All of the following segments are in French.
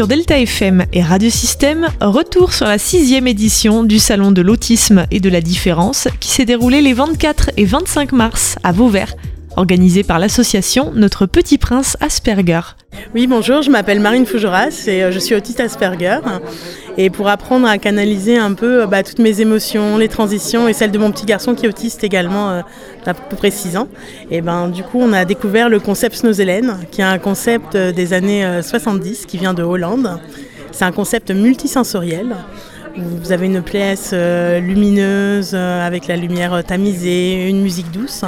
Sur Delta FM et Radio Système, retour sur la sixième édition du Salon de l'autisme et de la différence qui s'est déroulé les 24 et 25 mars à Vauvert organisé par l'association Notre Petit Prince Asperger. Oui, bonjour, je m'appelle Marine Fougeras et euh, je suis autiste Asperger. Et pour apprendre à canaliser un peu euh, bah, toutes mes émotions, les transitions et celles de mon petit garçon qui est autiste également, euh, à peu près 6 ans, et ben, du coup, on a découvert le concept Snozelen, qui est un concept des années 70 qui vient de Hollande. C'est un concept multisensoriel vous avez une pièce euh, lumineuse euh, avec la lumière tamisée, une musique douce.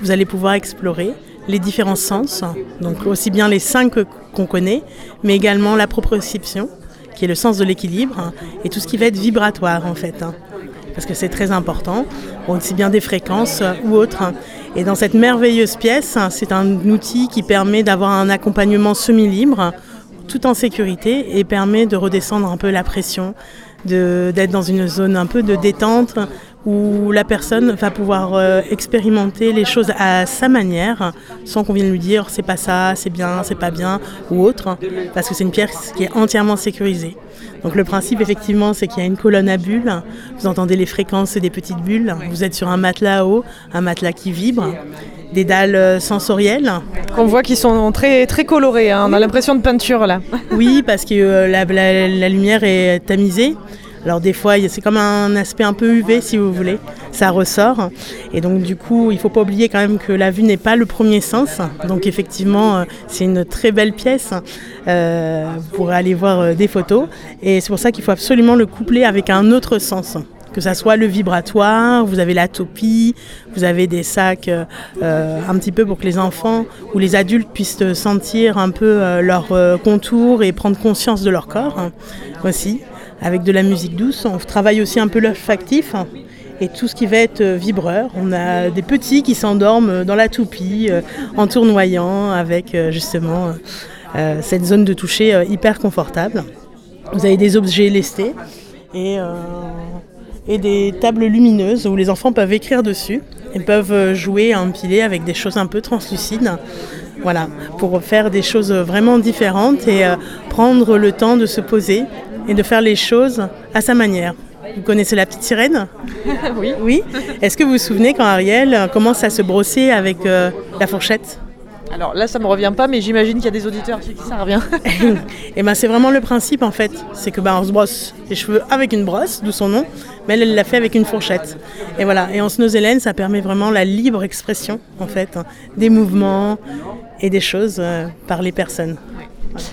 Vous allez pouvoir explorer les différents sens, donc aussi bien les cinq qu'on connaît, mais également la proprioception, qui est le sens de l'équilibre, et tout ce qui va être vibratoire en fait, hein, parce que c'est très important, aussi bien des fréquences ou autres. Et dans cette merveilleuse pièce, c'est un outil qui permet d'avoir un accompagnement semi-libre, tout en sécurité, et permet de redescendre un peu la pression, d'être dans une zone un peu de détente où la personne va pouvoir euh, expérimenter les choses à sa manière, sans qu'on vienne lui dire c'est pas ça, c'est bien, c'est pas bien, ou autre, parce que c'est une pièce qui est entièrement sécurisée. Donc le principe effectivement c'est qu'il y a une colonne à bulles, vous entendez les fréquences des petites bulles, vous êtes sur un matelas haut, un matelas qui vibre, des dalles euh, sensorielles. Qu'on voit qui sont très, très colorées, hein. on a l'impression de peinture là. Oui, parce que euh, la lumière est tamisée. Alors des fois, c'est comme un aspect un peu UV si vous voulez, ça ressort. Et donc du coup, il ne faut pas oublier quand même que la vue n'est pas le premier sens. Donc effectivement, euh, c'est une très belle pièce. Euh, pourrez aller voir euh, des photos. Et c'est pour ça qu'il faut absolument le coupler avec un autre sens que ça soit le vibratoire, vous avez la topie, vous avez des sacs un petit peu pour que les enfants ou les adultes puissent sentir un peu leur contour et prendre conscience de leur corps hein, aussi avec de la musique douce. On travaille aussi un peu l'olfactif et tout ce qui va être euh, vibreur. On a des petits qui s'endorment dans la toupie euh, en tournoyant avec euh, justement cette zone de toucher hyper confortable. Vous avez des objets lestés et, et des tables lumineuses où les enfants peuvent écrire dessus et peuvent jouer à empiler avec des choses un peu translucides. Voilà, pour faire des choses vraiment différentes et prendre le temps de se poser et de faire les choses à sa manière. Vous connaissez la petite sirène Oui. Oui. Est-ce que vous vous souvenez quand Ariel commence à se brosser avec euh, la fourchette? Alors là, ça me revient pas, mais j'imagine qu'il y a des auditeurs qui ça revient. et eh ben c'est vraiment le principe en fait, c'est que ben, on se brosse les cheveux avec une brosse, d'où son nom, mais elle l'a fait avec une fourchette. Et voilà. Et en snozelen, ça permet vraiment la libre expression en fait, hein, des mouvements et des choses euh, par les personnes.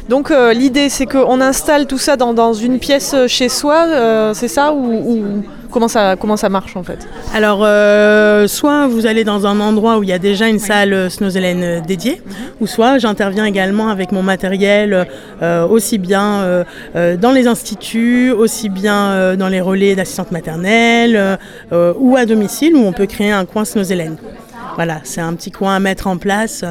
Donc euh, l'idée c'est qu'on installe tout ça dans, une pièce chez soi, euh, c'est ça ou, comment ça comment ça marche en fait? Alors euh, soit vous allez dans un endroit où il y a déjà une salle Snozelen dédiée, ou soit j'interviens également avec mon matériel aussi bien dans les instituts, aussi bien dans les relais d'assistante maternelle ou à domicile où on peut créer un coin Snozelen. Voilà, c'est un petit coin à mettre en place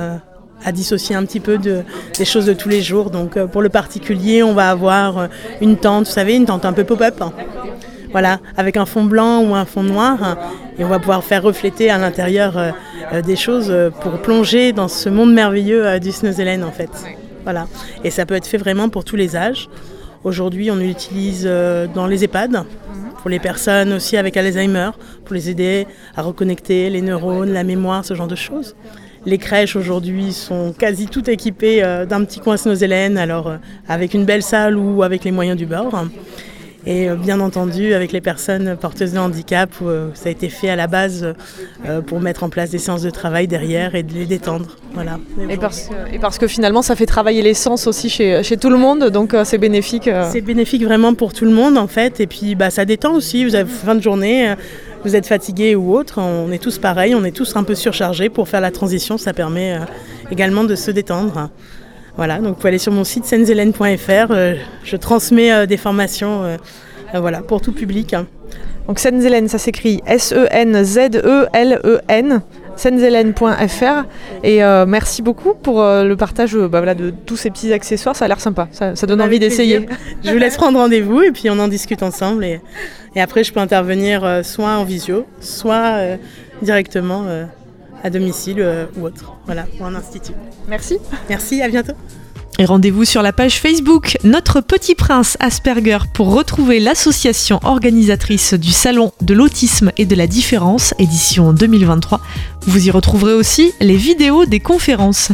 à dissocier un petit peu de, des choses de tous les jours. Donc euh, pour le particulier, on va avoir euh, une tente, vous savez, une tente un peu pop-up. Voilà, avec un fond blanc ou un fond noir. Et on va pouvoir faire refléter à l'intérieur euh, des choses pour plonger dans ce monde merveilleux du Snowzelen en fait. Voilà. Et ça peut être fait vraiment pour tous les âges. Aujourd'hui, on l'utilise dans les EHPAD, pour les personnes aussi avec Alzheimer, pour les aider à reconnecter les neurones, la mémoire, ce genre de choses. Les crèches aujourd'hui sont quasi toutes équipées euh, d'un petit coin Snozelen, alors euh, avec une belle salle ou avec les moyens du bord. Et euh, bien entendu, avec les personnes porteuses de handicap, ça a été fait à la base pour mettre en place des séances de travail derrière et de les détendre. Voilà. Et parce, que, et parce que finalement, ça fait travailler les sens aussi chez, chez tout le monde, donc c'est bénéfique. C'est bénéfique vraiment pour tout le monde en fait. Et puis bah, ça détend aussi. Vous avez fin de journée vous êtes fatigué ou autre, on est tous pareils, on est tous un peu surchargés pour faire la transition, ça permet euh, également de se détendre. Voilà, donc vous pouvez aller sur mon site senzelen.fr, euh, je transmets euh, des formations voilà, pour tout public. Donc Senzelen, ça s'écrit S-E-N-Z-E-L-E-N, senzelen.fr. Et merci beaucoup pour le partage bah, de tous ces petits accessoires, ça a l'air sympa, ça, donne envie d'essayer. Je vous laisse prendre rendez-vous et puis on en discute ensemble. Et... Et après, je peux intervenir euh, soit en visio, soit euh, directement euh, à domicile ou autre, voilà, ou en institut. Merci. Merci, à bientôt. Et rendez-vous sur la page Facebook Notre Petit Prince Asperger pour retrouver l'association organisatrice du Salon de l'autisme et de la différence, édition 2023. Vous y retrouverez aussi les vidéos des conférences.